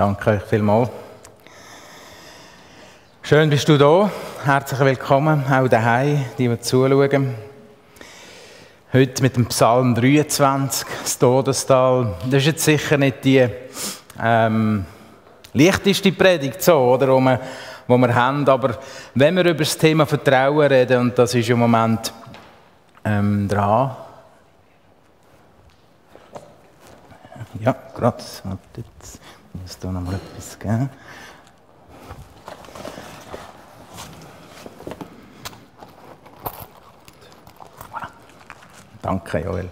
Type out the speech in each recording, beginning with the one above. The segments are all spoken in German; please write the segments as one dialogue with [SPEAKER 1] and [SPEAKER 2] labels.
[SPEAKER 1] Danke euch vielmals. Schön bist du da. Herzlich willkommen, auch daheim, die, die zuschauen. Heute mit dem Psalm 23, das Todestal. Das ist jetzt sicher nicht die ähm, leichteste Predigt, so, oder, wo, wir, wo wir haben. Aber wenn wir über das Thema Vertrauen reden, und das ist im Moment ähm, dran. Ja, gerade. Muss da noch mal etwas geben. Danke, Joel.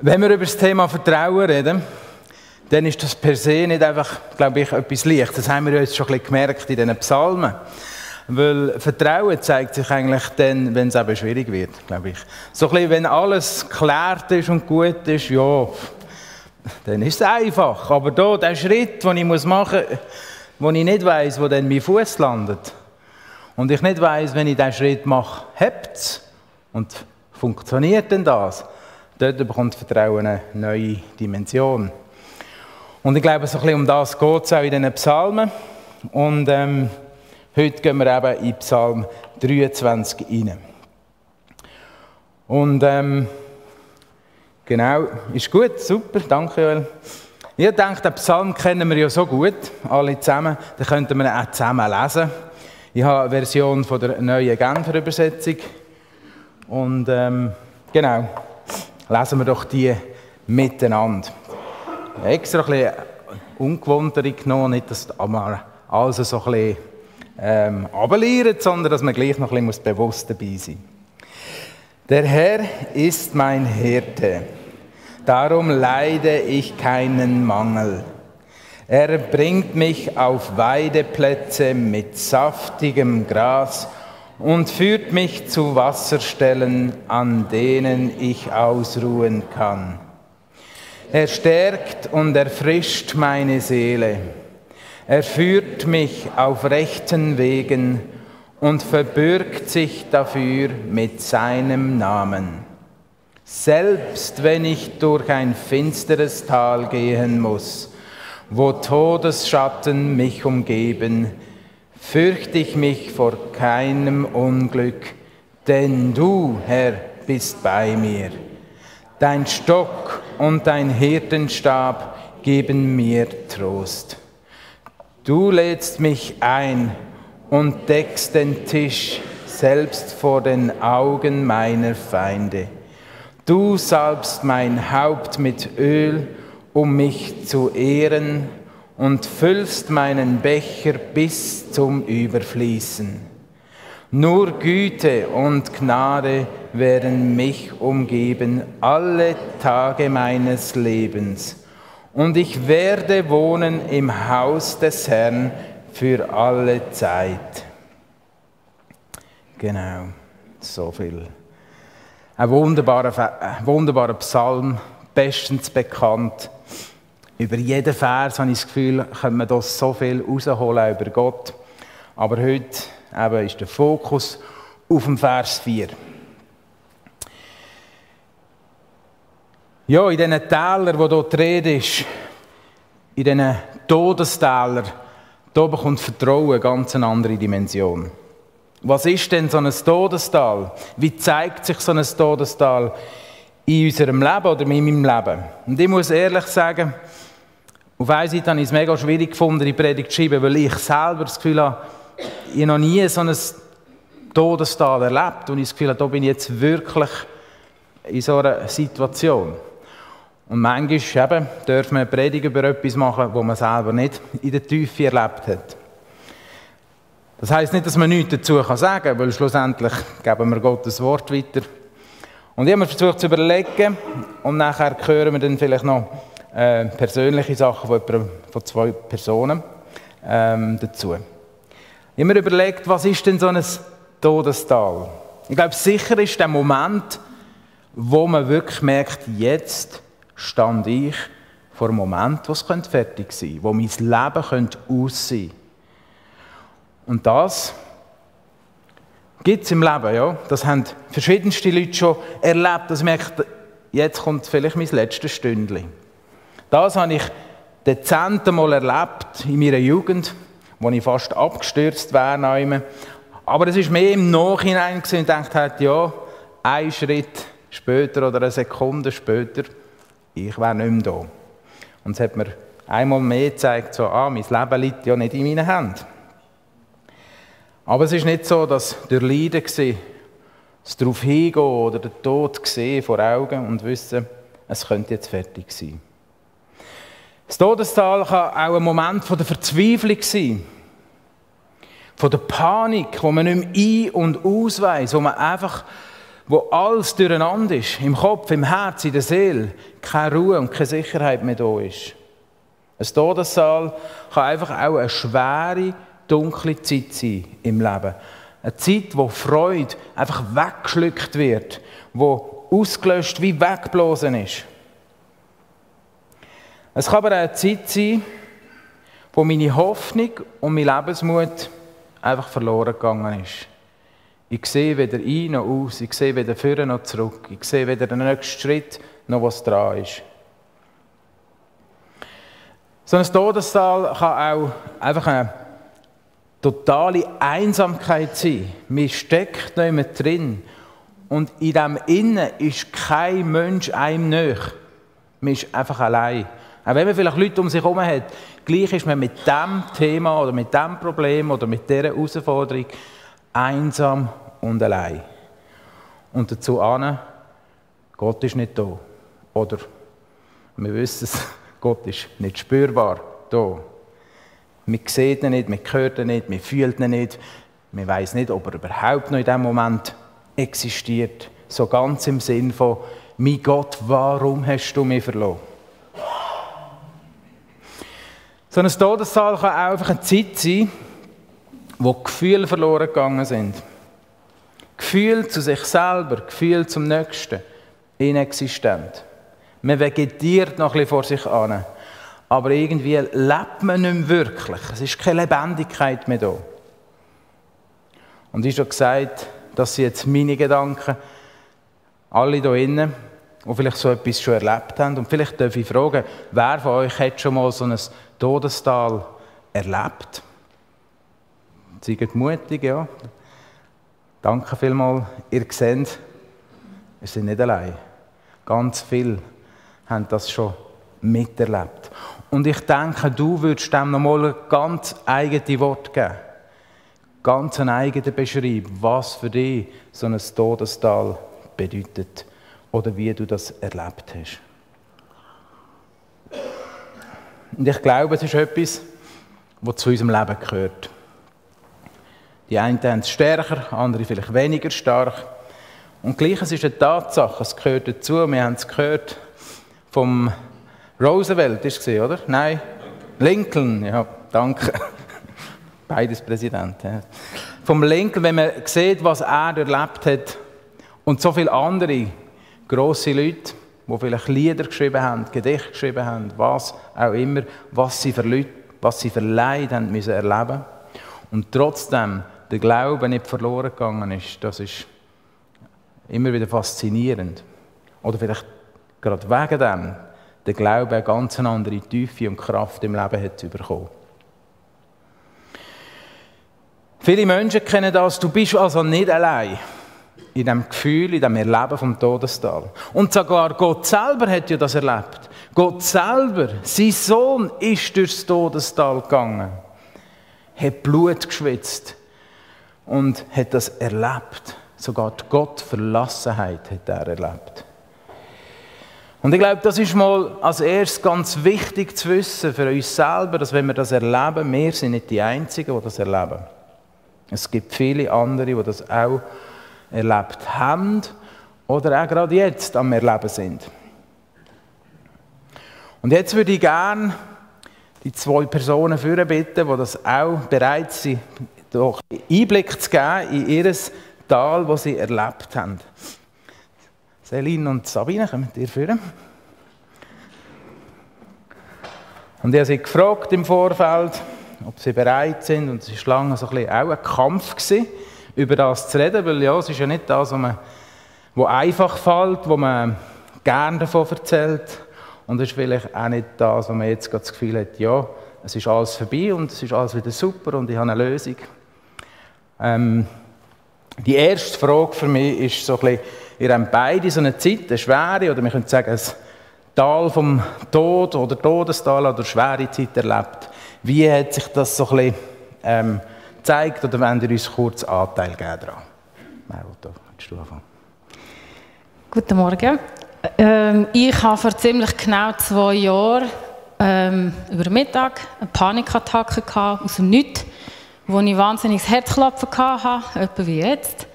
[SPEAKER 1] Wenn wir über das Thema Vertrauen reden, dann ist das per se nicht einfach, glaube ich, etwas Leichtes. Das haben wir jetzt schon ein bisschen gemerkt in diesen Psalmen. Weil Vertrauen zeigt sich eigentlich dann, wenn es eben schwierig wird, glaube ich. So ein bisschen, wenn alles geklärt ist und gut ist, ja, dann ist es einfach. Aber da, der Schritt, den ich machen muss, wo ich nicht weiß, wo dann mein Fuß landet, und ich nicht weiß, wenn ich diesen Schritt mache, hebt und funktioniert denn das, dort bekommt Vertrauen eine neue Dimension. Und ich glaube, so ein bisschen um das geht es auch in diesen Psalmen. Und ähm, Heute gehen wir eben in Psalm 23 rein. Und ähm, genau, ist gut, super, danke Joel. Ich denke, den Psalm kennen wir ja so gut, alle zusammen, den könnten wir auch zusammen lesen. Ich habe eine Version von der neuen Genfer Übersetzung. Und ähm, genau, lesen wir doch die miteinander. Extra ein bisschen ungewohntere genommen, nicht, dass alles so ein bisschen ähm, runterlieren, sondern dass man gleich noch ein bisschen bewusst dabei sein muss. Der Herr ist mein Hirte, darum leide ich keinen Mangel. Er bringt mich auf Weideplätze mit saftigem Gras und führt mich zu Wasserstellen, an denen ich ausruhen kann. Er stärkt und erfrischt meine Seele. Er führt mich auf rechten Wegen und verbürgt sich dafür mit seinem Namen. Selbst wenn ich durch ein finsteres Tal gehen muss, wo Todesschatten mich umgeben, fürchte ich mich vor keinem Unglück, denn du, Herr, bist bei mir. Dein Stock und dein Hirtenstab geben mir Trost. Du lädst mich ein und deckst den Tisch selbst vor den Augen meiner Feinde. Du salbst mein Haupt mit Öl, um mich zu ehren, und füllst meinen Becher bis zum Überfließen. Nur Güte und Gnade werden mich umgeben alle Tage meines Lebens und ich werde wohnen im Haus des Herrn für alle Zeit. Genau, so viel. Ein wunderbarer, wunderbarer Psalm, bestens bekannt. Über jeden Vers habe ich das Gefühl, können wir da so viel rausholen über Gott. Aber heute eben ist der Fokus auf dem Vers 4. Ja, in diesen Tälern, wo hier die Rede in diesen Todestälern, da bekommt Vertrauen eine ganz andere Dimension. Was ist denn so ein Todestal? Wie zeigt sich so ein Todestal in unserem Leben oder in meinem Leben? Und ich muss ehrlich sagen, auf einer Seite habe ich es mega schwierig gefunden, die Predigt zu schreiben, weil ich selber das Gefühl habe, ich habe noch nie so ein Todestal erlebt und ich das Gefühl habe, da bin ich jetzt wirklich in so einer Situation. Und manchmal eben, dürfen wir Predigt über etwas machen, wo man selber nicht in der Tiefe erlebt hat. Das heißt nicht, dass man nichts dazu sagen kann, weil schlussendlich geben wir Gottes Wort weiter. Und ich habe mir versucht zu überlegen und nachher hören wir dann vielleicht noch äh, persönliche Sachen von, von zwei Personen ähm, dazu. Ich habe mir überlegt, was ist denn so ein Todestal? Ich glaube, sicher ist der Moment, wo man wirklich merkt, jetzt stand ich vor einem Moment, wo es fertig sein könnte, wo mein Leben könnte aussehen Und das gibt es im Leben, ja. Das haben verschiedenste Leute schon erlebt. Das merkt, jetzt kommt vielleicht mein letztes Stündchen. Das habe ich dezent Mal erlebt in meiner Jugend, wo ich fast abgestürzt wäre. Aber es war mehr im Nachhinein und ich dachte, ja, ein Schritt später oder eine Sekunde später, ich wäre nicht mehr da. Und es hat mir einmal mehr gezeigt, so, ah, mein Leben liegt ja nicht in meinen Händen. Aber es ist nicht so, dass der Leiden war, das darauf hingehen oder der Tod sehen vor Augen und wissen, es könnte jetzt fertig sein. Das Todestal kann auch ein Moment von der Verzweiflung sein. Von der Panik, wo man nicht mehr ein- und ausweist, wo man einfach, wo alles durcheinander ist, im Kopf, im Herz, in der Seele, keine Ruhe und keine Sicherheit mehr da ist. Ein Todessaal kann einfach auch eine schwere, dunkle Zeit sein im Leben. Eine Zeit, wo Freude einfach weggeschluckt wird, wo ausgelöscht wie weggeblasen ist. Es kann aber auch eine Zeit sein, wo meine Hoffnung und mein Lebensmut einfach verloren gegangen ist. Ich sehe weder ein noch aus, ich sehe weder vorne noch zurück, ich sehe weder den nächsten Schritt noch was dran ist. So ein Todestal kann auch einfach eine totale Einsamkeit sein. Man steckt nicht mehr drin. Und in dem Innen ist kein Mensch einem näher. Man ist einfach allein. Auch wenn man vielleicht Leute um sich herum hat, gleich ist man mit dem Thema oder mit dem Problem oder mit dieser Herausforderung einsam und allein. Und dazu an, Gott ist nicht da. Oder wir wissen es, Gott ist nicht spürbar da. Wir sehen ihn nicht, wir hören ihn nicht, wir fühlen ihn nicht. Wir weiß nicht, ob er überhaupt noch in diesem Moment existiert. So ganz im Sinn von, mein Gott, warum hast du mich verloren? So ein Todessaal kann auch einfach eine Zeit sein, wo Gefühle verloren gegangen sind. Gefühl zu sich selber, Gefühl zum Nächsten, inexistent. Man vegetiert noch ein bisschen vor sich an, aber irgendwie lebt man nicht mehr wirklich. Es ist keine Lebendigkeit mehr da. Und ich habe gesagt, dass sind jetzt meine Gedanken, alle hier innen, die vielleicht so etwas schon erlebt haben. Und vielleicht darf ich fragen, wer von euch hat schon mal so ein Todestal erlebt? Seid mutig, ja. Danke vielmals. Ihr seht, wir sind nicht allein. Ganz viele haben das schon miterlebt. Und ich denke, du würdest dem nochmal ganz eigene Wort geben. Ganz eine eigene Beschreibung, was für dich so ein Todestal bedeutet oder wie du das erlebt hast. Und ich glaube, es ist etwas, was zu unserem Leben gehört. Die einen haben es stärker, andere vielleicht weniger stark. Und gleich, es ist eine Tatsache, es gehört dazu. Wir haben es gehört vom Roosevelt, ist es oder? Nein? Lincoln, ja, danke. Beides Präsident. Ja. Vom Lincoln, wenn man sieht, was er erlebt hat und so viele andere grosse Leute, die vielleicht Lieder geschrieben haben, Gedichte geschrieben haben, was auch immer, was sie für Leute, was sie für Leid haben müssen erleben und trotzdem der Glaube nicht verloren gegangen ist, das ist immer wieder faszinierend. Oder vielleicht gerade wegen dem der Glaube eine ganz andere Tiefe und Kraft im Leben hat bekommen. Viele Menschen kennen das, du bist also nicht allein in dem Gefühl, in dem Erleben vom Todestal. Und sogar Gott selber hat ja das erlebt. Gott selber, sein Sohn, ist durchs Todestal gegangen, hat Blut geschwitzt und hat das erlebt. Sogar die Gottverlassenheit hat er erlebt. Und ich glaube, das ist mal als erstes ganz wichtig zu wissen für uns selber, dass wenn wir das erleben, wir sind nicht die Einzigen, die das erleben. Es gibt viele andere, die das auch erlebt haben oder auch gerade jetzt am Erleben sind. Und jetzt würde ich gerne die zwei Personen führen bitten, die das auch bereit sind, doch Einblick zu geben in ihr Tal, das sie erlebt haben. Celine und Sabine, kommt ihr führen? Und ich habe sie gefragt im Vorfeld, ob sie bereit sind. Und es war lange so ein bisschen auch ein Kampf, gewesen, über das zu reden, weil ja, es ist ja nicht das, was, man, was einfach fällt, wo man gerne davon erzählt. Und das ist vielleicht auch nicht das, was man jetzt das Gefühl hat, ja, es ist alles vorbei und es ist alles wieder super und ich habe eine Lösung. Ähm, die erste Frage für mich ist so ein bisschen, ihr habt beide so eine Zeit, eine schwere, oder wir können sagen, ein Tal vom Tod oder Todestal oder schwere Zeit erlebt. Wie hat sich das so ein bisschen ähm, gezeigt oder wenn ihr uns kurz Anteil geben daran? Merota, willst du anfangen?
[SPEAKER 2] Guten Morgen. Ähm, ich habe vor ziemlich genau zwei Jahren ähm, über Mittag eine Panikattacke aus dem Nichts, wo ich wahnsinniges Herzklopfen hatte, etwa wie jetzt.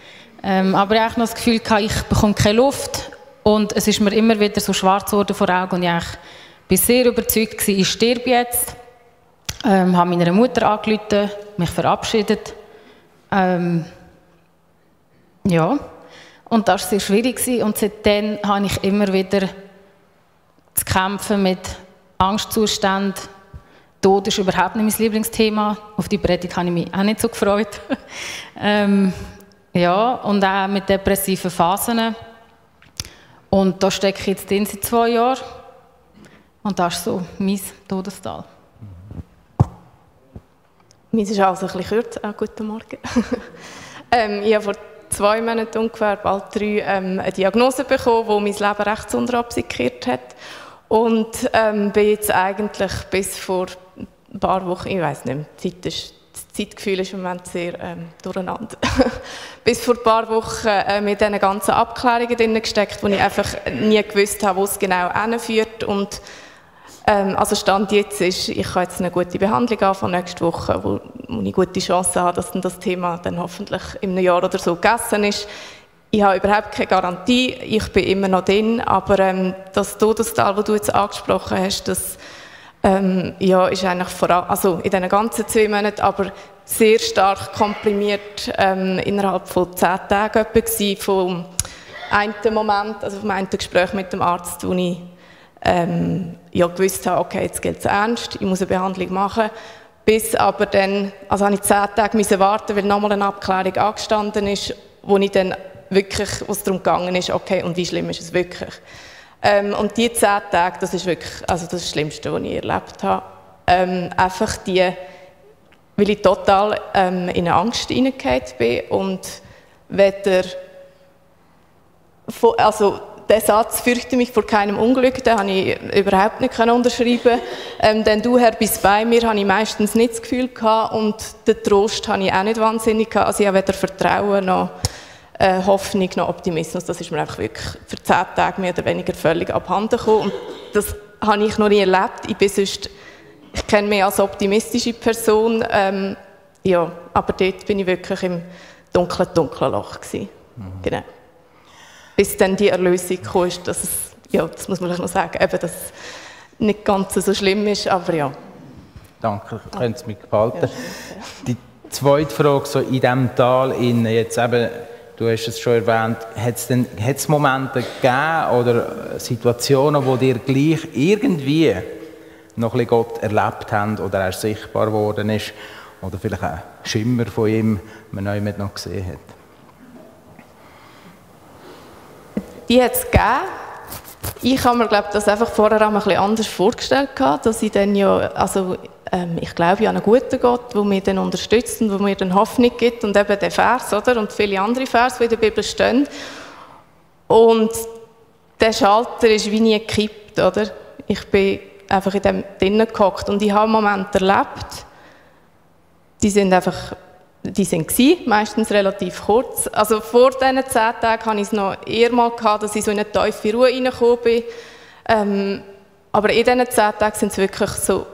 [SPEAKER 2] Ähm, aber ich hatte noch das Gefühl, ich bekomme keine Luft und es ist mir immer wieder so schwarz geworden vor Augen und ich war sehr überzeugt, gewesen, ich sterbe jetzt. Ähm, habe meiner Mutter angerufen, mich verabschiedet. Ähm, ja, und das war sehr schwierig. Und seitdem habe ich immer wieder zu kämpfen mit Angstzuständen. Tod ist überhaupt nicht mein Lieblingsthema. Auf die Predigt habe ich mich auch nicht so gefreut. ähm, ja, und auch mit depressiven Phasen. Und da stecke ich jetzt drin seit zwei Jahren. Und das ist so mein Todestal.
[SPEAKER 3] Meins ist also ein bisschen kürzer. Ah, guten Morgen. ähm, ich habe vor zwei Monaten ungefähr, bald drei, ähm, eine Diagnose bekommen, die mein Leben rechtsunter absikiert hat. Und ähm, bin jetzt eigentlich bis vor ein paar Wochen, ich weiß nicht mehr, Zeit ist, das Zeitgefühl ist im Moment sehr ähm, durcheinander. bis vor ein paar Wochen äh, mit diesen ganzen Abklärungen drin gesteckt, wo ich einfach nie gewusst habe, wo es genau hinführt und ähm, also Stand jetzt ist, ich kann jetzt eine gute Behandlung anfangen nächste Woche, wo, wo ich gute Chancen habe, dass dann das Thema dann hoffentlich in einem Jahr oder so gegessen ist. Ich habe überhaupt keine Garantie, ich bin immer noch drin, aber ähm, das Todestal, das du jetzt angesprochen hast, das ähm, ja, ist eigentlich vor also in diesen ganzen zwei Monaten, aber sehr stark komprimiert ähm, innerhalb von zehn Tagen gewesen, vom einen Moment, also vom einen Gespräch mit dem Arzt, wo ich ähm, ja gewusst habe, okay, jetzt gilt es ernst, ich muss eine Behandlung machen. Bis aber dann, also habe ich zehn Tage müssen warten, weil nochmal eine Abklärung angestanden ist, wo ich dann wirklich, wo es darum gegangen ist, okay, und wie schlimm ist es wirklich. Ähm, und die zehn Tage, das ist wirklich, also das, ist das Schlimmste, was ich erlebt habe. Ähm, einfach die, weil ich total ähm, in eine Angst hineingefallen bin und weder, also der Satz, fürchte mich vor keinem Unglück, den habe ich überhaupt nicht unterschreiben ähm, Denn du, Herr, bist bei mir, habe ich meistens nicht das Gefühl gehabt und den Trost habe ich auch nicht wahnsinnig gehabt. Also ich habe weder Vertrauen noch äh, Hoffnung noch Optimismus. Das ist mir einfach wirklich für zehn Tage mehr oder weniger völlig abhanden gekommen. Und das habe ich noch nie erlebt. Ich bin sonst, ich kenne mich als optimistische Person, ähm, ja, aber dort bin ich wirklich im dunklen, dunklen Loch gewesen. Mhm. Genau bis dann die Erlösung kam, dass es, ja, das muss man noch sagen, eben, dass es nicht ganz so schlimm ist, aber ja.
[SPEAKER 1] Danke, könnte es mir gefallen. Die zweite Frage, so in diesem Tal, in jetzt eben, du hast es schon erwähnt, hat es Momente gegeben oder Situationen, wo dir gleich irgendwie noch ein Gott erlebt haben oder er sichtbar geworden ist oder vielleicht ein Schimmer von ihm man noch gesehen hat?
[SPEAKER 3] Die hat es gegeben. Ich habe mir glaube das einfach vorher auch ein bisschen anders vorgestellt gehabt, dass ich dann ja, also ähm, ich glaube ja an einen guten Gott, der mich dann unterstützt und der mir dann Hoffnung gibt und eben der Vers, oder? Und viele andere Vers, die in der Bibel stehen. Und der Schalter ist wie nie gekippt, oder? Ich bin einfach in dem drinnen gehockt und ich habe Momente erlebt, die sind einfach die sind gewesen, meistens relativ kurz. Also vor diesen zehn Tagen hatte ich es noch eher mal gehabt, dass ich so in eine tiefe Ruhe reingekommen bin. Ähm, aber in diesen zehn Tagen sind es wirklich so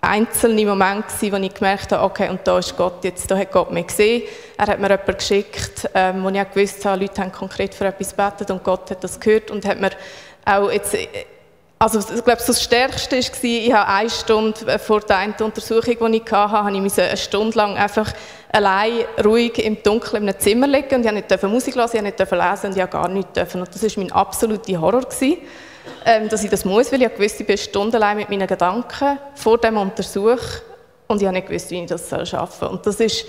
[SPEAKER 3] einzelne Momente gewesen, wo ich gemerkt habe, okay, und da ist Gott jetzt, da hat Gott mich gesehen. Er hat mir jemanden geschickt, ähm, wo ich auch gewusst habe, Leute haben konkret für etwas gebetet und Gott hat das gehört und hat mir auch jetzt also ich glaube, das Stärkste war, ich habe eine Stunde äh, vor der einen Untersuchung, die ich hatte, habe ich eine Stunde lang einfach allein ruhig im Dunkeln in einem Zimmer liegen und ich durfte nicht Musik hören, ich durfte nicht lesen und ich durfte gar nichts dürfen. Und das war mein absoluter Horror, ähm, dass ich das muss, weil ich wusste, ich bin stundenlang mit meinen Gedanken vor dem Untersuch und ich habe nicht gewusst, wie ich das schaffen soll. Und das ist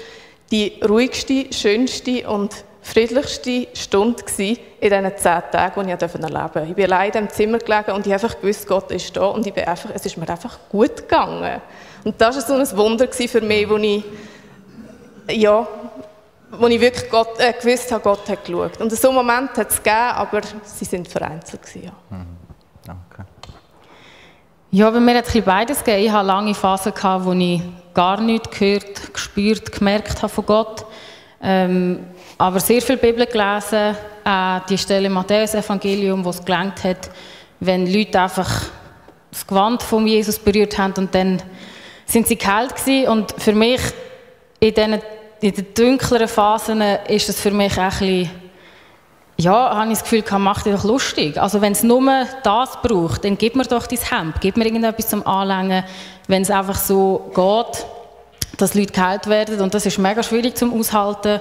[SPEAKER 3] die ruhigste, schönste und friedlichste Stunde in diesen zehn Tagen, die ich erleben durfte. Ich bin allein in diesem Zimmer gelegen und ich einfach gewusst, Gott ist da und ich bin einfach, es ist mir einfach gut gegangen. Und das war so ein Wunder für mich, wo ich, ja, wo ich wirklich Gott, äh, gewusst habe, Gott hat geschaut. Und so einen Moment hat es gegeben, aber sie sind vereinzelt. Gewesen, ja. Mhm.
[SPEAKER 2] Danke. Ja, bei mir hat es beides gegeben. Ich hatte lange Phasen, wo ich gar nichts gehört, gespürt, gemerkt habe von Gott. Ähm, aber sehr viel Bibel gelesen, äh, die Stelle Matthäus-Evangelium, wo es gelangt hat, wenn Leute einfach das Gewand von Jesus berührt haben und dann sind sie geheilt gewesen. Und für mich in diesen in den dunkleren Phasen ist es für mich ein bisschen, ja, habe ich das Gefühl, kann, mach dich doch lustig. Also wenn es nur das braucht, dann gib mir doch dein Hemd, gib mir irgendetwas zum Anlängen, wenn es einfach so geht, dass Leute geheilt werden und das ist mega schwierig zum Aushalten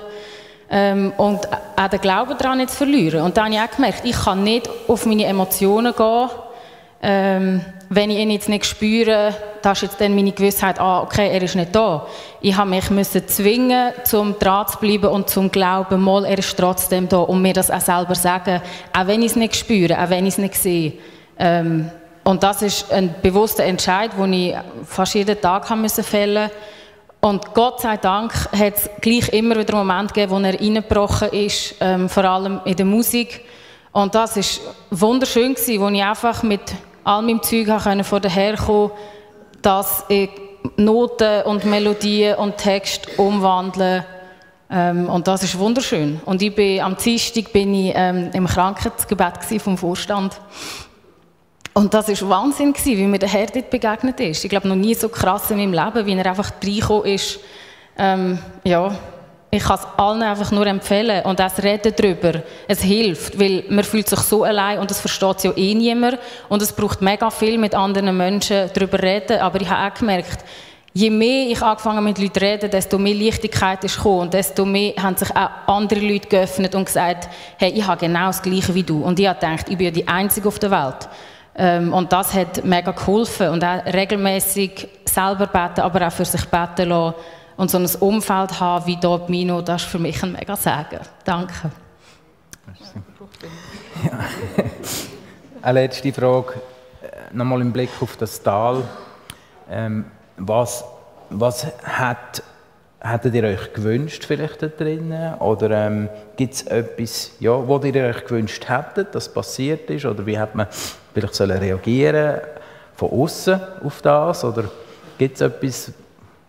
[SPEAKER 2] ähm, und auch den Glauben daran nicht zu verlieren. Und dann habe ich auch gemerkt, ich kann nicht auf meine Emotionen gehen, ähm, wenn ich ihn jetzt nicht spüre, da ist jetzt dann meine Gewissheit, ah, okay, er ist nicht da. Ich habe mich müssen zwingen, zum dran zu bleiben und zum glauben, mal, er ist trotzdem da und mir das auch selber sagen, auch wenn ich es nicht spüre, auch wenn ich es nicht sehe. Ähm, und das ist ein bewusster Entscheid, den ich fast jeden Tag haben müssen fällen und Gott sei Dank hat es gleich immer wieder Momente gegeben, wo er reingebrochen ist, ähm, vor allem in der Musik. Und das ist wunderschön gewesen, wo ich einfach mit all meinem Zeug konnte von daher kommen, dass ich Noten und Melodien und Text umwandeln ähm, und das ist wunderschön. Und ich bin, am Dienstag bin ich ähm, im Krankheitsgebet vom Vorstand. Und das war Wahnsinn, wie mir der Herr dort begegnet ist. Ich glaube, noch nie so krass in meinem Leben, wie er einfach reingekommen ist. Ähm, ja, ich kann es allen einfach nur empfehlen. Und das Reden darüber, es hilft, weil man fühlt sich so allein und es versteht ja eh niemand. Und es braucht mega viel mit anderen Menschen darüber reden, aber ich habe auch gemerkt, je mehr ich angefangen mit Leuten zu reden, desto mehr Leichtigkeit ist gekommen. Und desto mehr haben sich auch andere Leute geöffnet und gesagt, hey, ich habe genau das Gleiche wie du. Und ich habe gedacht, ich bin ja die Einzige auf der Welt und das hat mega geholfen und auch regelmäßig selber beten, aber auch für sich beten lassen und so ein Umfeld haben wie hier Mino, das ist für mich ein mega Sagen. Danke.
[SPEAKER 1] Ja. Eine letzte Frage, äh, nochmal im Blick auf das Tal. Ähm, was, was hat, hättet ihr euch gewünscht vielleicht da drinnen? Oder ähm, gibt es etwas, ja, was ihr euch gewünscht hättet, das passiert ist? Oder wie hat man vielleicht sollen reagieren von außen auf das? Oder gibt es etwas,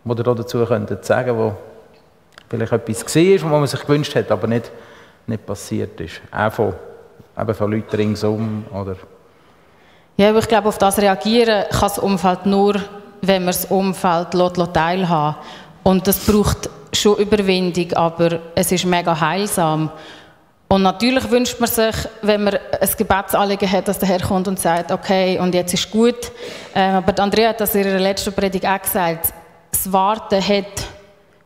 [SPEAKER 1] was ihr dazu könntet sagen, wo vielleicht etwas war, was man sich gewünscht hat, aber nicht, nicht passiert ist? Auch von, eben von Leuten ringsum oder...
[SPEAKER 2] Ja, ich glaube, auf das reagieren kann das Umfeld nur, wenn man das Umfeld teilhaben Und das braucht schon Überwindung, aber es ist mega heilsam. Und natürlich wünscht man sich, wenn man ein Gebetsanliegen hat, dass der Herr kommt und sagt, okay, und jetzt ist gut. Ähm, aber Andrea hat das in ihrer letzten Predigt auch gesagt, das Warten hat,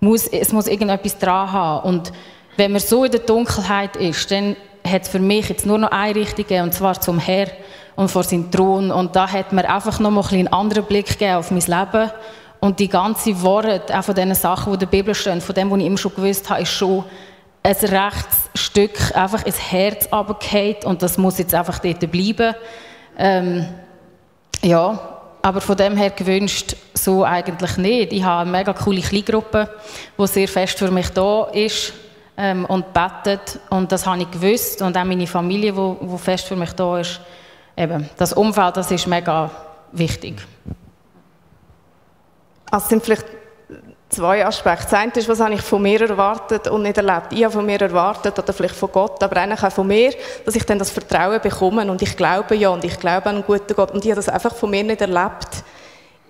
[SPEAKER 2] muss, es muss irgendetwas dran haben. Und wenn man so in der Dunkelheit ist, dann hat es für mich jetzt nur noch eine Richtung gegeben, und zwar zum Herr und vor seinem Thron. Und da hat mir einfach noch mal einen anderen Blick gegeben auf mein Leben. Und die ganze Worte, auch von diesen Sachen, die in der Bibel stehen, von dem, was ich immer schon gewusst habe, ist schon ein rechtes Stück einfach ins Herz runtergefallen und das muss jetzt einfach dort bleiben. Ähm, ja, aber von dem her gewünscht so eigentlich nicht. Ich habe eine mega coole Kleingruppe, die sehr fest für mich da ist ähm, und betet. Und das habe ich gewusst. Und auch meine Familie, die, fest für mich da ist. Eben, das Umfeld, das ist mega wichtig.
[SPEAKER 3] Also sind vielleicht zwei Aspekte. Das eine ist, was habe ich von mir erwartet und nicht erlebt. Ich habe von mir erwartet, oder vielleicht von Gott, aber eigentlich auch von mir, dass ich dann das Vertrauen bekomme und ich glaube ja und ich glaube an einen guten Gott und ich habe das einfach von mir nicht erlebt.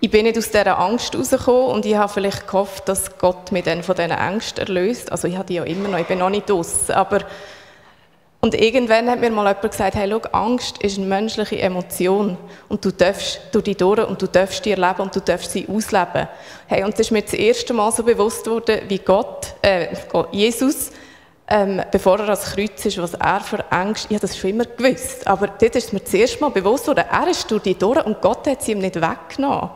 [SPEAKER 3] Ich bin nicht aus dieser Angst rausgekommen und ich habe vielleicht gehofft, dass Gott mich dann von diesen Ängsten erlöst. Also ich habe die ja immer noch, ich bin noch nicht aus, aber und irgendwann hat mir mal jemand gesagt, hey, schau, Angst ist eine menschliche Emotion und du darfst durch die durch und du darfst die erleben und du darfst sie ausleben. Hey, und das ist mir das erste Mal so bewusst worden, wie Gott, äh, Jesus, ähm, bevor er ans Kreuz ist, was er für Angst, ich habe das schon immer gewusst, aber dort ist mir das erste Mal bewusst worden, er ist durch die durch und Gott hat sie ihm nicht weggenommen.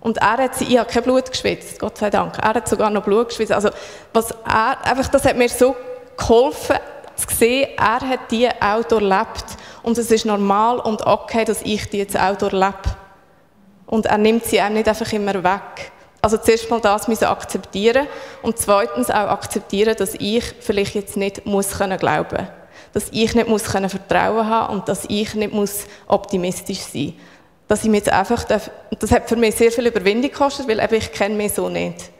[SPEAKER 3] Und er hat sie, ich habe kein Blut geschwitzt, Gott sei Dank. Er hat sogar noch Blut geschwitzt. Also, was er, einfach, das hat mir so geholfen zu sehen, er hat die auch durchlebt und es ist normal und okay, dass ich die jetzt auch durchlebe. Und er nimmt sie auch nicht einfach immer weg. Also zuerst mal das müssen akzeptieren und zweitens auch akzeptieren, dass ich vielleicht jetzt nicht muss können glauben, dass ich nicht muss können Vertrauen haben und dass ich nicht muss optimistisch sein. Dass ich mir jetzt einfach darf, das hat für mich sehr viel Überwindung gekostet, weil eben ich kenne mich so nicht.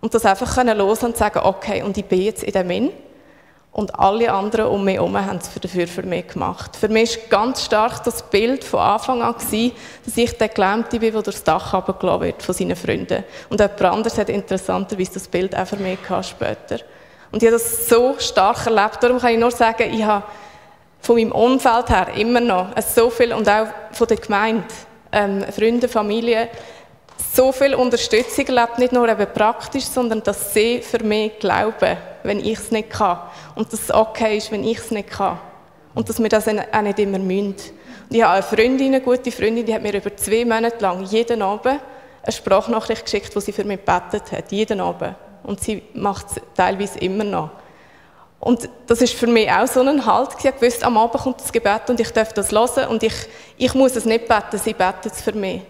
[SPEAKER 3] Und das einfach können los und sagen, okay, und ich bin jetzt in dem Min und alle anderen um mich herum haben es dafür für mich gemacht. Für mich war ganz stark das Bild von Anfang an, gewesen, dass ich der Gelähmte bin, der durchs Dach runtergelassen wird von seinen Freunden. Und jemand anderes hat interessanterweise das Bild auch für mich gehabt später. Und ich habe das so stark erlebt. Darum kann ich nur sagen, ich habe von meinem Umfeld her immer noch so viel und auch von der Gemeinde, ähm, Freunde, Familie, so viel Unterstützung erlebt, nicht nur eben praktisch, sondern dass sie für mich glauben, wenn ich es nicht kann. Und dass es okay ist, wenn ich es nicht kann. Und dass wir das auch nicht immer müssen. Ich habe eine Freundin, eine gute Freundin, die hat mir über zwei Monate lang jeden Abend eine Sprachnachricht geschickt, wo sie für mich gebetet hat. Jeden Abend. Und sie macht es teilweise immer noch. Und das ist für mich auch so ein Halt. Ich wusste, am Abend kommt das Gebet und ich darf das hören und ich, ich muss es nicht beten, sie betet es für mich.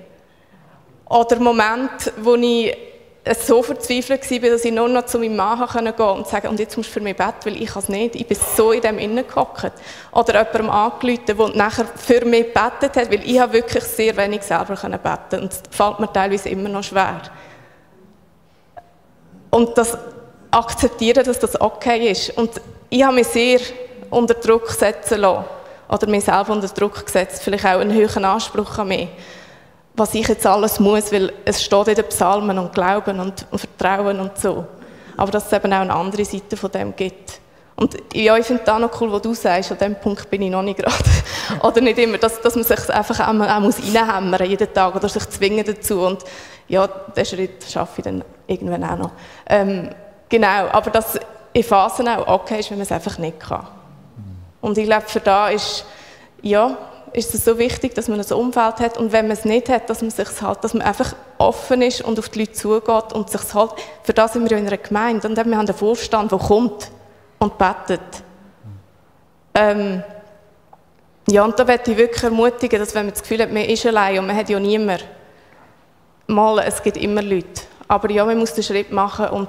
[SPEAKER 3] Oder Moment, wo ich so verzweifelt war, dass ich nur noch zu meinem Mann gehen konnte und sagen, und jetzt musst du für mich beten, weil ich es nicht. Ich bin so in dem innen gehockt. Oder jemandem angerufen, der nachher für mich gebetet hat, weil ich habe wirklich sehr wenig selber beten konnte. Und es fällt mir teilweise immer noch schwer. Und das akzeptieren, dass das okay ist. Und ich habe mich sehr unter Druck setzen lassen. Oder mich selber unter Druck gesetzt. Vielleicht auch einen höheren Anspruch an mich was ich jetzt alles muss, weil es steht in den Psalmen und Glauben und, und Vertrauen und so. Aber dass es eben auch eine andere Seite von dem gibt. Und ja, ich finde das auch noch cool, was du sagst, an dem Punkt bin ich noch nicht gerade. oder nicht immer, dass, dass man sich einfach auch, auch muss reinhämmern jeden Tag oder sich zwingen dazu. Und ja, den Schritt schaffe ich dann irgendwann auch noch. Ähm, genau, aber dass in Phasen auch okay ist, wenn man es einfach nicht kann. Und ich glaube, für da ist, ja, ist es so wichtig, dass man ein Umfeld hat. Und wenn man es nicht hat, dass man sich halt, dass man einfach offen ist und auf die Leute zugeht und sich halt, für das sind wir in einer Gemeinde und wir haben einen Vorstand, der kommt und betet. Ähm, ja, und da möchte ich wirklich ermutigen, dass wenn man das Gefühl hat, man ist allein und man hat ja niemanden, mal, es gibt immer Leute, aber ja, man muss den Schritt machen und,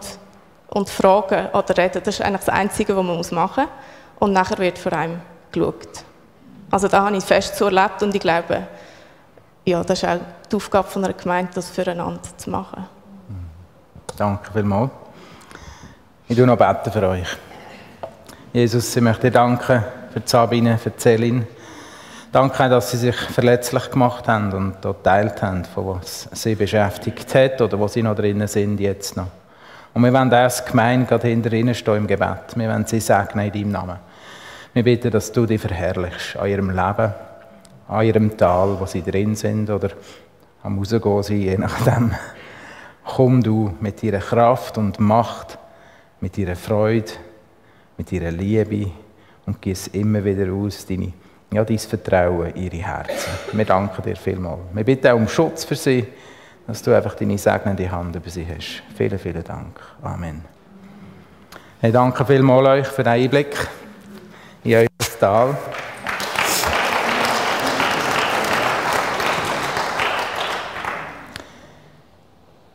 [SPEAKER 3] und fragen oder reden, das ist eigentlich das Einzige, was man machen muss. Und nachher wird vor einem geschaut. Also da habe ich fest so erlebt und ich glaube, ja, das ist auch die Aufgabe von einer Gemeinde, das füreinander zu machen.
[SPEAKER 1] Danke vielmals. Ich tue noch beten für euch. Jesus, ich möchte dir danken für Sabine, für Celine. Danke, dass sie sich verletzlich gemacht haben und dort teilt haben, von was sie beschäftigt hat oder wo sie noch drinnen sind jetzt noch. Und wir wollen als Gemeinde gerade hinter ihnen stehen im Gebet. Wir wollen sie segnen in deinem Namen. Wir bitten, dass du dich verherrlichst an ihrem Leben, an ihrem Tal, wo sie drin sind oder am Rausgehen sind, je nachdem. Komm du mit ihrer Kraft und Macht, mit ihrer Freude, mit ihrer Liebe und gieß immer wieder aus deine, ja, dein Vertrauen in ihre Herzen. Wir danken dir vielmals. Wir bitten auch um Schutz für sie, dass du einfach deine segnende Hand über sie hast. Vielen, vielen Dank. Amen. Ich danke vielmals euch für den Einblick euer Tal.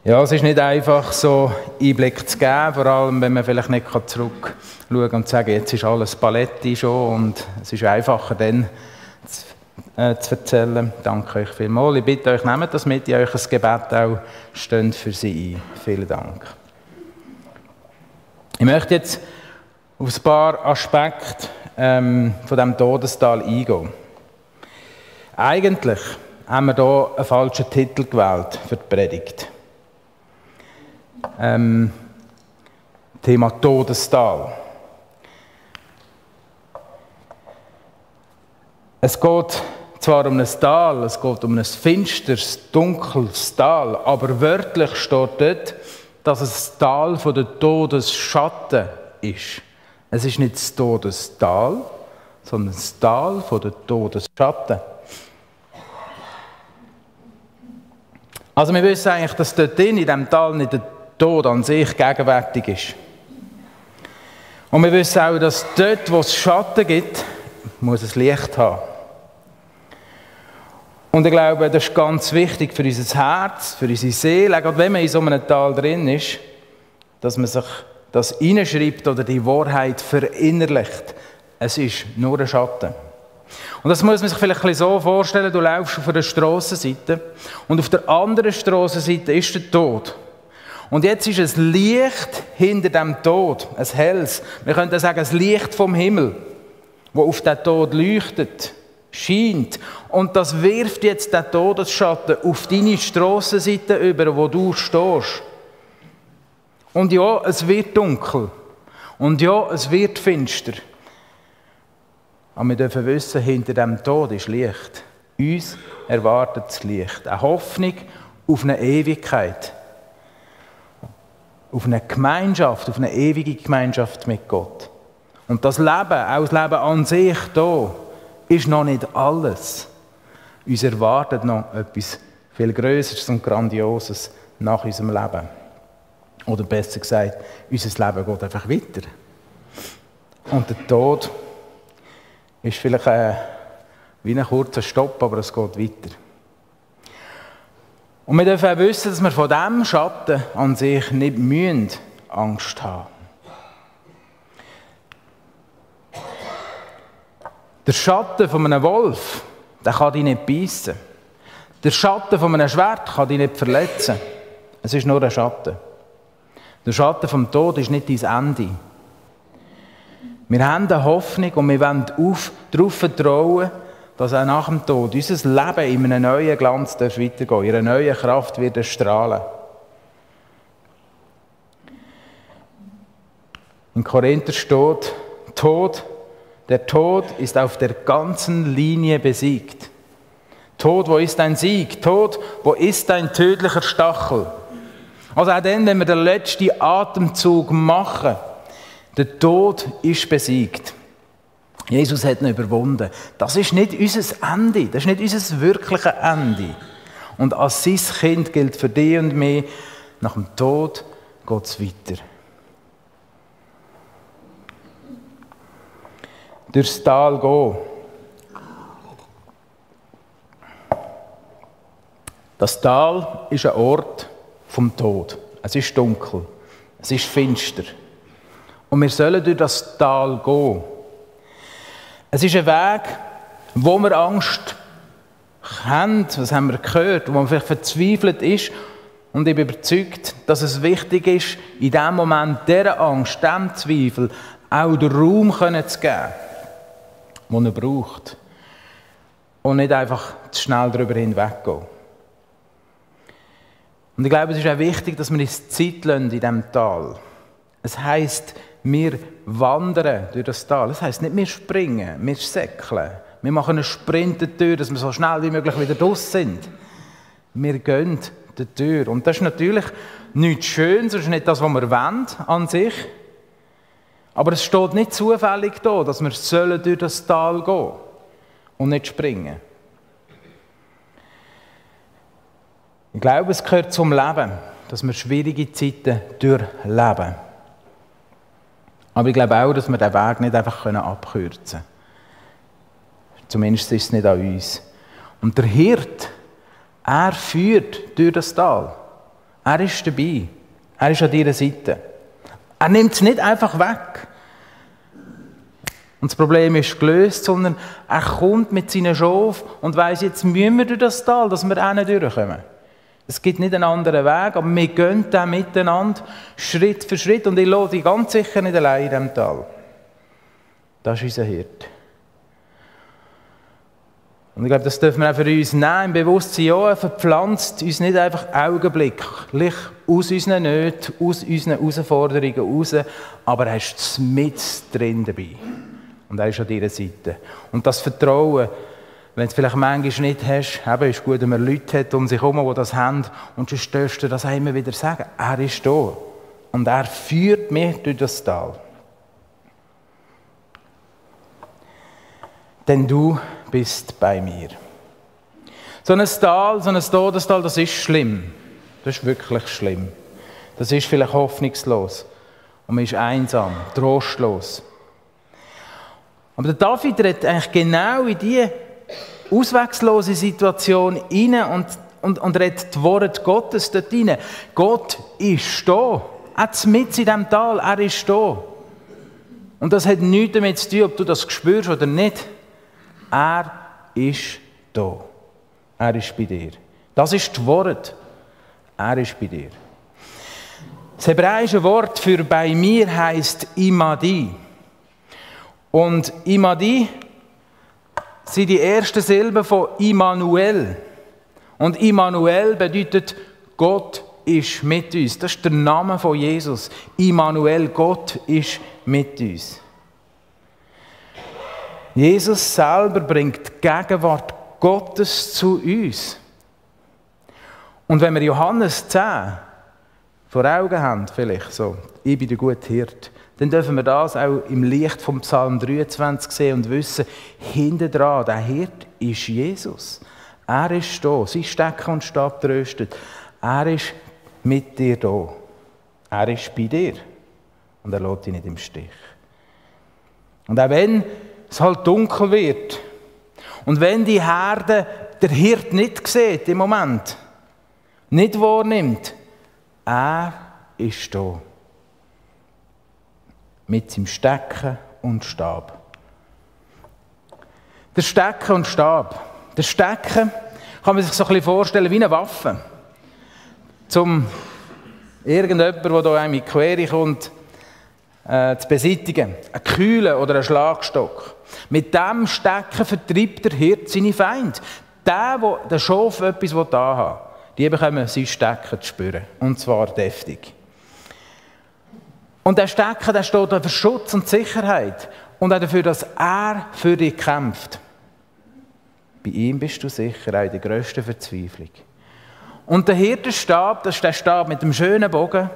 [SPEAKER 1] Ja, es ist nicht einfach, so Einblick zu geben, vor allem, wenn man vielleicht nicht zurückschauen kann und sagen, jetzt ist alles Paletti schon und es ist einfacher dann zu, äh, zu erzählen. Danke euch vielmals. Ich bitte euch, nehmt das mit in euch ein Gebet auch, steht für sie ein. Vielen Dank. Ich möchte jetzt auf ein paar Aspekte ähm, von dem Todestal eingehen. Eigentlich haben wir hier einen falschen Titel gewählt für die Predigt. Ähm, Thema Todestal. Es geht zwar um ein Tal, es geht um ein finsteres, dunkles Tal, aber wörtlich steht dort, dass es das Tal der Todesschatten ist. Es ist nicht das Todestal, sondern das Tal von der Todesschatten. Also wir wissen eigentlich, dass dort in diesem Tal nicht der Tod an sich gegenwärtig ist. Und wir wissen auch, dass dort, wo es Schatten gibt, muss es Licht haben. Und ich glaube, das ist ganz wichtig für unser Herz, für unsere Seele, gerade wenn man in so einem Tal drin ist, dass man sich das hineinschreibt oder die Wahrheit verinnerlicht. Es ist nur ein Schatten. Und das muss man sich vielleicht ein so vorstellen, du läufst auf einer Strassenseite und auf der anderen Strassenseite ist der Tod. Und jetzt ist es Licht hinter dem Tod, ein helles. Wir könnten sagen, ein Licht vom Himmel, wo auf den Tod leuchtet, scheint. Und das wirft jetzt den Todesschatten auf deine Strassenseite über, wo du stehst. Und ja, es wird dunkel. Und ja, es wird finster. Aber wir dürfen wissen, hinter dem Tod ist Licht. Uns erwartet das Licht. Eine Hoffnung auf eine Ewigkeit. Auf eine Gemeinschaft, auf eine ewige Gemeinschaft mit Gott. Und das Leben, auch das Leben an sich hier, ist noch nicht alles. Uns erwartet noch etwas viel Größeres und Grandioses nach unserem Leben. Oder besser gesagt, unser Leben geht einfach weiter. Und der Tod ist vielleicht äh, wie ein kurzer Stopp, aber es geht weiter. Und wir dürfen auch wissen, dass wir von diesem Schatten an sich nicht mühen, Angst haben. Der Schatten von einem Wolf, der kann dich nicht beißen. Der Schatten von einem Schwert kann dich nicht verletzen. Es ist nur ein Schatten. Der Schatten vom Tod ist nicht dein Ende. Wir haben eine Hoffnung und wir wollen auf, darauf vertrauen, dass auch nach dem Tod unser Leben in einem neuen Glanz weitergehen darf, in einer neuen Kraft wird strahlen. In Korinther steht, Tod, der Tod ist auf der ganzen Linie besiegt. Tod, wo ist dein Sieg? Tod, wo ist dein tödlicher Stachel? Also auch dann, wenn wir den letzten Atemzug machen, der Tod ist besiegt. Jesus hat ihn überwunden. Das ist nicht unser Ende, das ist nicht unser wirkliches Ende. Und als sein Kind gilt für dich und mich, nach dem Tod geht es weiter. Durchs Tal gehen. Das Tal ist ein Ort, vom Tod. Es ist dunkel, es ist finster. Und wir sollen durch das Tal gehen. Es ist ein Weg, wo wir Angst haben, das haben wir gehört, wo man vielleicht verzweifelt ist. Und ich bin überzeugt, dass es wichtig ist, in dem Moment dieser Angst, diesem Zweifel, auch den Raum zu geben, den er braucht. Und nicht einfach zu schnell darüber hinweggehen. Und ich glaube, es ist auch wichtig, dass wir uns Zeit lassen in diesem Tal. Es heisst, wir wandern durch das Tal. Das heisst nicht, wir springen, wir säckeln. Wir machen einen Sprint dass wir so schnell wie möglich wieder draus sind. Wir gehen die Tür. Und das ist natürlich nichts Schönes, das ist nicht das, was wir wollen an sich. Aber es steht nicht zufällig da, dass wir durch das Tal gehen und nicht springen. Ich glaube, es gehört zum Leben, dass wir schwierige Zeiten durchleben. Aber ich glaube auch, dass wir den Weg nicht einfach abkürzen können. Zumindest ist es nicht an uns. Und der Hirt, er führt durch das Tal. Er ist dabei. Er ist an deiner Seite. Er nimmt es nicht einfach weg. Und das Problem ist gelöst, sondern er kommt mit seinen Schafen und weiss, jetzt müssen wir durch das Tal, dass wir auch nicht durchkommen. Es gibt nicht einen anderen Weg, aber wir gehen da miteinander, Schritt für Schritt. Und ich lasse dich ganz sicher nicht allein in diesem Tal. Das ist unser Hirt. Und ich glaube, das dürfen wir auch für uns nehmen, im Bewusstsein, ja, er verpflanzt uns nicht einfach augenblicklich aus unseren Nöten, aus unseren Herausforderungen raus, aber er ist mit drin dabei. Und er ist an deiner Seite. Und das Vertrauen, wenn du vielleicht manchmal nicht hast, eben ist gut, wenn man Leute hat um sich herum, die das haben, und sonst stößt du das immer wieder sagen. Er ist da. Und er führt mich durch das Tal. Denn du bist bei mir. So ein Tal, so ein Todestal, das ist schlimm. Das ist wirklich schlimm. Das ist vielleicht hoffnungslos. und man ist einsam, trostlos. Aber der David redet eigentlich genau in diese auswegslose Situation rein und, und, und redet die Worte Gottes dort rein. Gott ist da. Auch mit in diesem Tal, er ist da. Und das hat nichts damit zu tun, ob du das spürst oder nicht. Er ist da. Er ist bei dir. Das ist das Wort. Er ist bei dir. Das hebräische Wort für bei mir heißt Imadi. Und Imadi sind die ersten Silben von Immanuel. Und Immanuel bedeutet Gott ist mit uns. Das ist der Name von Jesus. Immanuel, Gott ist mit uns. Jesus selber bringt die Gegenwart Gottes zu uns. Und wenn wir Johannes 10 vor Augen haben, vielleicht so, ich bin der gute Hirt, dann dürfen wir das auch im Licht vom Psalm 23 sehen und wissen, hinter dran, der Hirt ist Jesus. Er ist da, sein Stecken und Stab tröstet. Er ist mit dir da. Er ist bei dir. Und er lässt dich nicht im Stich. Und auch wenn es halt dunkel wird und wenn die Herde der Hirt nicht sieht im Moment, nicht wahrnimmt, er ist da. Mit seinem Stecken und Stab. Der Stecken und Stab. Der Stecken kann man sich so ein bisschen vorstellen wie eine Waffe. Zum irgendjemand, der hier in die Quere kommt, äh, zu beseitigen. Ein Kühle oder ein Schlagstock. Mit dem Stecken vertreibt der Hirt seine Feinde. Der, der der Schaf etwas da haben die bekommen sein Stecken zu spüren. Und zwar deftig. Und der Stecken, der steht für Schutz und Sicherheit. Und auch dafür, dass er für dich kämpft. Bei ihm bist du sicher auch in der grössten Verzweiflung. Und der Hirtenstab, das ist der Stab mit dem schönen Bogen,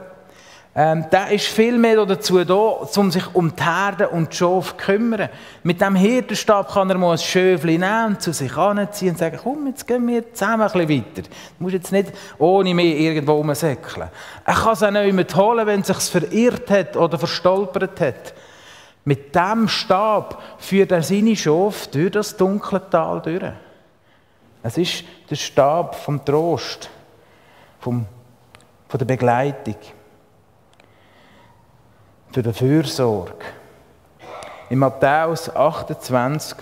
[SPEAKER 1] ähm, der ist viel mehr dazu da, um sich um die Herde und die Schafe zu kümmern. Mit dem Hirtenstab kann er mal ein Schöfli nehmen zu sich anziehen und sagen, komm, jetzt gehen wir zusammen ein bisschen weiter. Du musst jetzt nicht ohne mich irgendwo rumsäckeln. Er kann es auch nicht mehr holen, wenn es sich verirrt hat oder verstolpert hat. Mit dem Stab führt er seine Schafe durch das dunkle Tal durch. Es ist der Stab vom Trost, vom, von der Begleitung für die Fürsorge. In Matthäus 28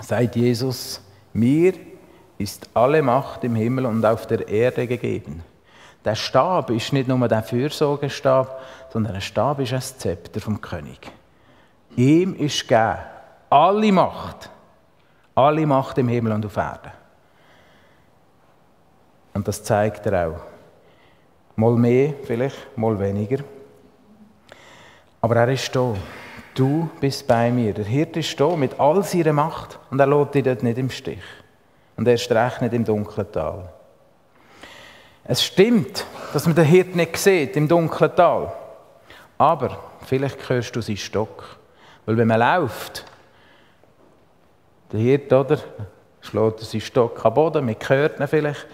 [SPEAKER 1] sagt Jesus, mir ist alle Macht im Himmel und auf der Erde gegeben. Der Stab ist nicht nur der Fürsorgestab, sondern der Stab ist ein Zepter vom König. Ihm ist gegeben alle Macht, alle Macht im Himmel und auf Erden. Und das zeigt er auch. Mal mehr, vielleicht, mal weniger. Aber er ist da. Du bist bei mir. Der Hirte ist da mit all seiner Macht und er lässt dich dort nicht im Stich. Und er ist recht nicht im dunklen Tal. Es stimmt, dass man den Hirt nicht sieht im dunklen Tal. Aber vielleicht hörst du seinen Stock. Weil wenn man läuft, der Hirt, oder, schlägt seinen Stock am Boden, man hört ihn vielleicht,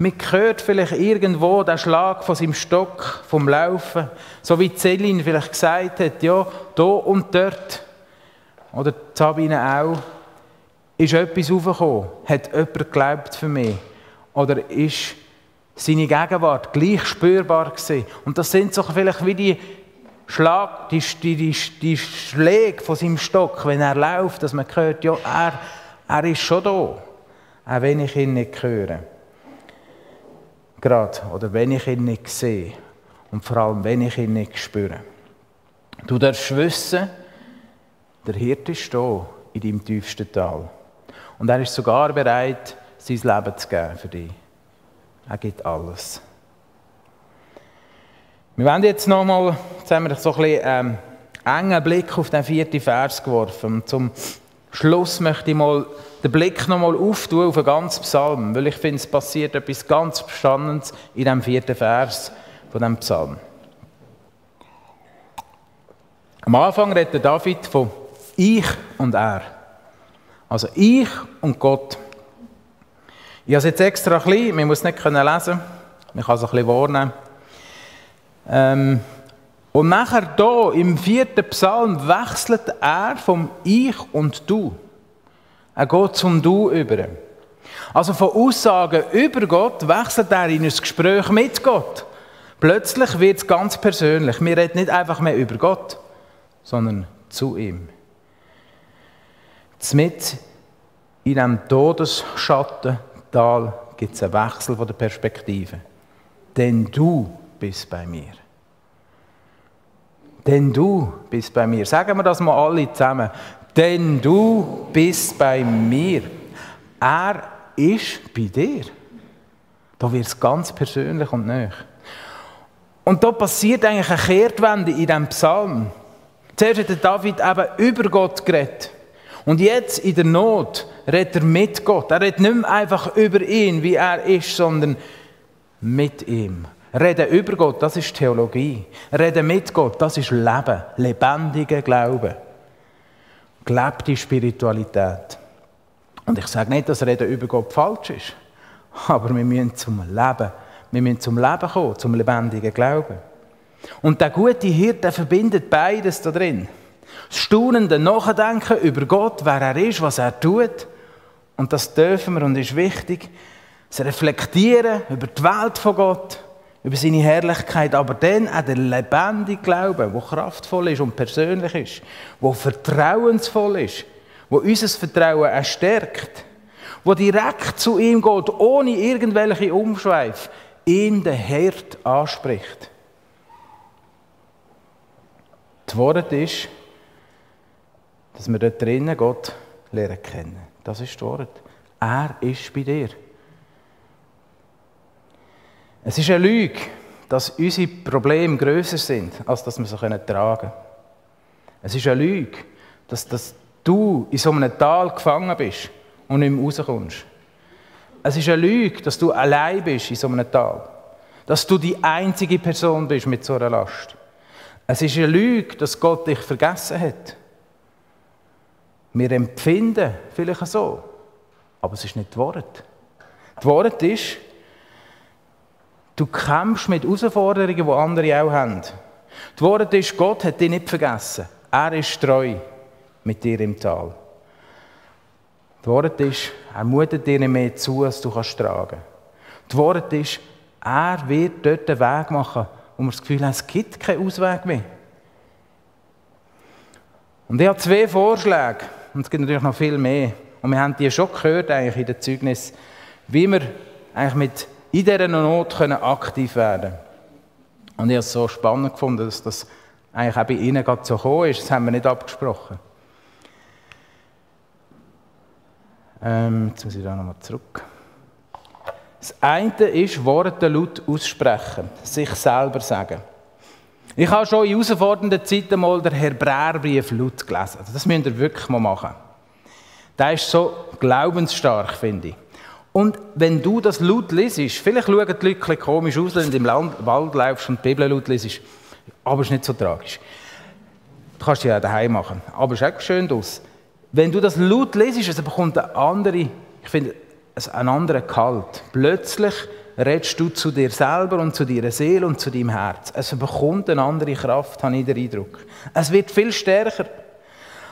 [SPEAKER 1] man hört vielleicht irgendwo den Schlag von seinem Stock, vom Laufen, so wie Celine vielleicht gesagt hat, ja, da und dort, oder Sabine auch, ist etwas aufgekommen, hat jemand geglaubt für mich, oder ist seine Gegenwart gleich spürbar gewesen. Und das sind so vielleicht wie die Schlag, die, die, die, Schläge von seinem Stock, wenn er läuft, dass man hört, ja, er, er ist schon da, auch wenn ich ihn nicht höre gerade, oder wenn ich ihn nicht sehe und vor allem, wenn ich ihn nicht spüre. Du darfst wissen, der Hirte ist da in deinem tiefsten Tal. Und er ist sogar bereit, sein Leben zu geben für dich. Er gibt alles. Wir werden jetzt nochmal, jetzt haben wir so ein bisschen ähm, engen Blick auf den vierten Vers geworfen. Zum Schluss möchte ich mal den Blick nochmal auftun auf den ganzen Psalm, weil ich finde, es passiert etwas ganz Spannendes in dem vierten Vers von dem Psalm. Am Anfang redet David von ich und er. Also ich und Gott. Ich habe es jetzt extra ein bisschen, man muss es nicht lesen, man kann es ein bisschen wahrnehmen. Ähm, Und nachher hier im vierten Psalm wechselt er vom Ich und Du. Er geht zum Du über. Also von Aussagen über Gott wechselt er in ein Gespräch mit Gott. Plötzlich wird es ganz persönlich. Wir reden nicht einfach mehr über Gott, sondern zu ihm. Mit in diesem Todesschattental gibt es einen Wechsel von der Perspektive. Denn du bist bei mir. Denn du bist bei mir. Sagen wir das mal alle zusammen. Denn du bist bei mir. Er ist bei dir. Da wird es ganz persönlich und nöch. Und da passiert eigentlich eine Kehrtwende in diesem Psalm. Zuerst hat David eben über Gott geredet. Und jetzt in der Not redet er mit Gott. Er redet nicht mehr einfach über ihn, wie er ist, sondern mit ihm. Reden über Gott, das ist Theologie. Reden mit Gott, das ist Leben, lebendiger Glaube. Gelebte Spiritualität. Und ich sage nicht, dass Reden über Gott falsch ist, aber wir müssen zum Leben, wir müssen zum Leben kommen, zum lebendigen Glauben. Und der gute Hirte verbindet beides da drin. Das staunende Nachdenken über Gott, wer er ist, was er tut. Und das dürfen wir und ist wichtig. Das Reflektieren über die Welt von Gott, über seine Herrlichkeit, aber dann auch der lebendige Glaube, der kraftvoll ist und persönlich ist, der vertrauensvoll ist, wo unser Vertrauen erstärkt, wo direkt zu ihm geht, ohne irgendwelche Umschweif, ihn der Herd anspricht. Das Wort ist, dass wir dort drinnen Gott lernen kennen. Das ist das Wort. Er ist bei dir. Es ist eine Lüge, dass unsere Probleme größer sind, als dass wir sie tragen können. Es ist eine Lüge, dass, dass du in so einem Tal gefangen bist und nicht mehr rauskommst. Es ist eine Lüge, dass du allein bist in so einem Tal. Dass du die einzige Person bist mit so einer Last. Es ist eine Lüge, dass Gott dich vergessen hat. Wir empfinden vielleicht so, aber es ist nicht das Wort. Das Wort ist, du kämpfst mit Herausforderungen, die andere auch haben. Das Wort ist, Gott hat dich nicht vergessen. Er ist treu mit dir im Tal. Das Wort ist, er mutet dir nicht mehr zu, als du kannst tragen. Das Wort ist, er wird dort einen Weg machen, wo wir das Gefühl haben, es gibt keinen Ausweg mehr. Und ich habe zwei Vorschläge, und es gibt natürlich noch viel mehr. Und wir haben die schon gehört eigentlich in den Zeugnis, wie wir eigentlich mit in dieser Not können aktiv werden. Und ich habe es so spannend gefunden, dass das eigentlich auch bei Ihnen gerade so gekommen ist. Das haben wir nicht abgesprochen. Ähm, jetzt muss ich da nochmal zurück. Das eine ist Worte laut aussprechen, sich selber sagen. Ich habe schon in herausfordernden Zeiten mal den Hebräerbrief laut gelesen. Das müsst ihr wirklich mal machen. Der ist so glaubensstark, finde ich. Und wenn du das laut liest, vielleicht schauen die Leute komisch aus, wenn du im Wald läufst und die Bibel laut liest, aber es ist nicht so tragisch. Du kannst ja daheim machen, aber es ist auch schön aus. Wenn du das laut liest, dann bekommt eine andere, ich finde, einen anderen Kalt. Plötzlich redest du zu dir selber und zu deiner Seele und zu deinem Herz. Es bekommt eine andere Kraft, habe ich den Eindruck. Es wird viel stärker.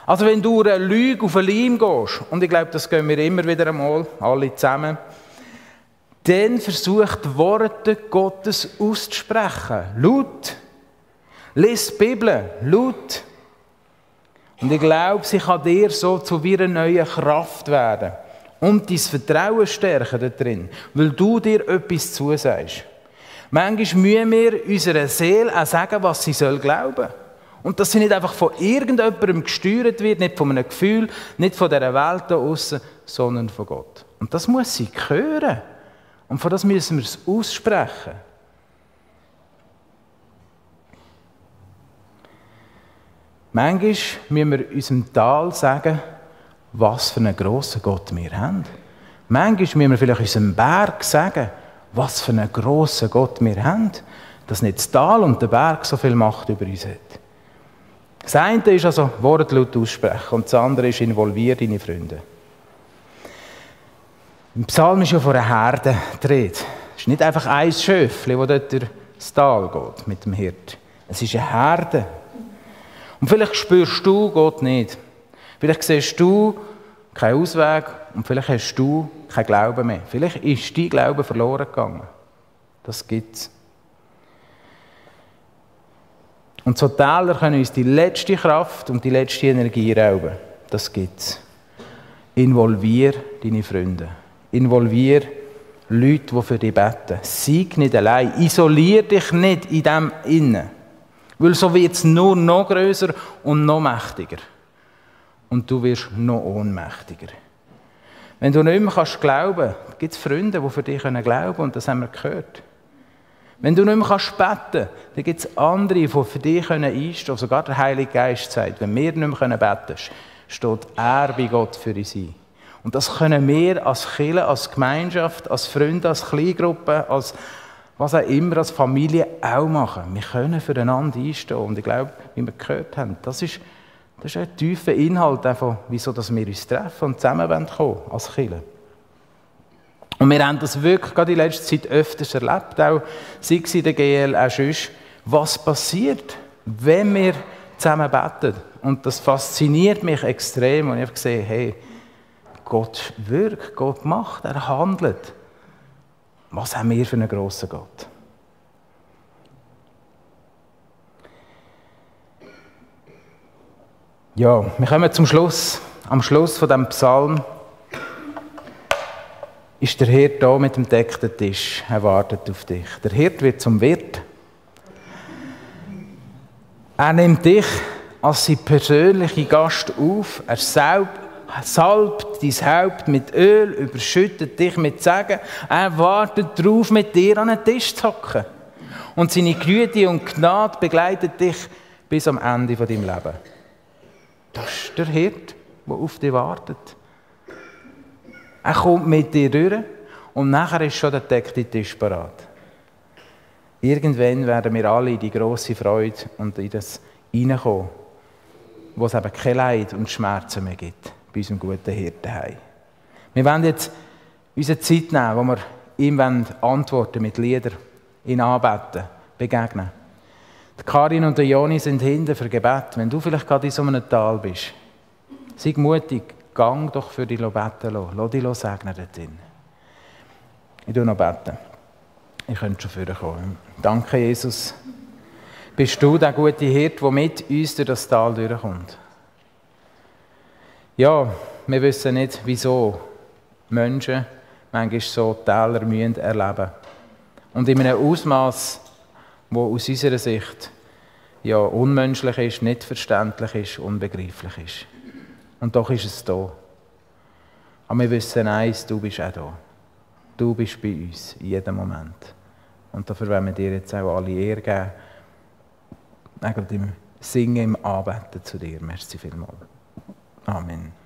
[SPEAKER 1] Also wenn du eine Lüge auf eine Leim gehst, und ich glaube, das gehen wir immer wieder einmal, alle zusammen, dann versuch die Worte Gottes auszusprechen. Laut. Lies die Bibel. Laut. Und ich glaube, sie kann dir so zu einer neuen Kraft werden und dein Vertrauen stärken da drin, weil du dir etwas zusagst. Manchmal müssen wir unserer Seele auch sagen, was sie soll glauben. Und dass sie nicht einfach von irgendjemandem gesteuert wird, nicht von einem Gefühl, nicht von dieser Welt da außen, sondern von Gott. Und das muss sie hören. Und von das müssen wir es aussprechen. Manchmal müssen wir unserem Tal sagen, was für einen grossen Gott wir haben. Manchmal müssen wir vielleicht unserem Berg sagen, was für einen grossen Gott wir haben, dass nicht das Tal und der Berg so viel Macht über uns hat. Das eine ist also wortlaut aussprechen und das andere ist involviert deine Freunde. Im Psalm ist ja von einer Herde Rede. Es ist nicht einfach ein Schöfli, das dort durch das Tal geht mit dem Hirt. Es ist eine Herde. Und vielleicht spürst du Gott nicht. Vielleicht siehst du keinen Ausweg und vielleicht hast du keinen Glauben mehr. Vielleicht ist dein Glaube verloren gegangen. Das gibt es. Und so Täler können uns die letzte Kraft und die letzte Energie rauben. Das gibt es. Involvier deine Freunde. Involvier Leute, die für dich beten. Sieg nicht allein. Isolier dich nicht in dem Innen. Weil so wird es nur noch größer und noch mächtiger. Und du wirst noch ohnmächtiger. Wenn du nicht mehr kannst glauben gibt es Freunde, die für dich glauben können. Und das haben wir gehört. Wenn du nicht mehr kannst beten dann gibt es andere, die für dich einstehen können. Sogar der Heilige Geist sagt, wenn wir nicht mehr beten können, steht er bei Gott für uns ein. Und das können wir als Kirche, als Gemeinschaft, als Freunde, als Kleingruppe, als was auch immer, als Familie auch machen. Wir können füreinander einstehen. Und ich glaube, wie wir gehört haben, das ist, das ist ein tiefer Inhalt, davon, wieso wir uns treffen und zusammen kommen als Kirche. Und wir haben das wirklich gerade in letzter Zeit öfters erlebt, auch sei es in der GL, auch sonst, was passiert, wenn wir zusammen beten. Und das fasziniert mich extrem. Und ich habe gesehen, hey, Gott wirkt, Gott macht, er handelt. Was haben wir für einen grossen Gott? Ja, wir kommen zum Schluss. Am Schluss von dem Psalm ist der Hirt da mit dem deckten Tisch. Er wartet auf dich. Der Hirt wird zum Wirt. Er nimmt dich als sein persönlicher Gast auf. Er salbt, dein Haupt mit Öl, überschüttet dich mit Segen. Er wartet darauf, mit dir an den Tisch zu hocken. Und seine Güte und Gnade begleitet dich bis am Ende deinem Leben. Das ist der Hirt, der auf dich wartet. Er kommt mit dir durch und nachher ist schon der deckte Tisch parat. Irgendwann werden wir alle in die große Freude und in das hineinkommen, wo es eben kein Leid und Schmerzen mehr gibt, bei unserem guten Hirten heim. Wir wollen jetzt unsere Zeit nehmen, wo wir ihm antworten mit Liedern, ihn anbeten, begegnen. Die Karin und der Joni sind hinten für Gebet. Wenn du vielleicht gerade in so einem Tal bist, sei mutig, gang doch für die beten lassen. Lass dich segnen dort drin. Ich tue noch beten. Ich könnte schon vorkommen. Danke, Jesus. Bist du der gute Hirt, der mit uns durch das Tal durchkommt? Ja, wir wissen nicht, wieso Menschen manchmal so Täler müssen erleben Und in einem Ausmaß, wo aus unserer Sicht ja unmenschlich ist, nicht verständlich ist, unbegreiflich ist. Und doch ist es da. Aber wir wissen eins, du bist auch da. Du bist bei uns in jedem Moment. Und dafür wollen wir dir jetzt auch alle Ehre geben. Eigentlich im Singen, im Anbeten zu dir. Merci vielmals. Amen.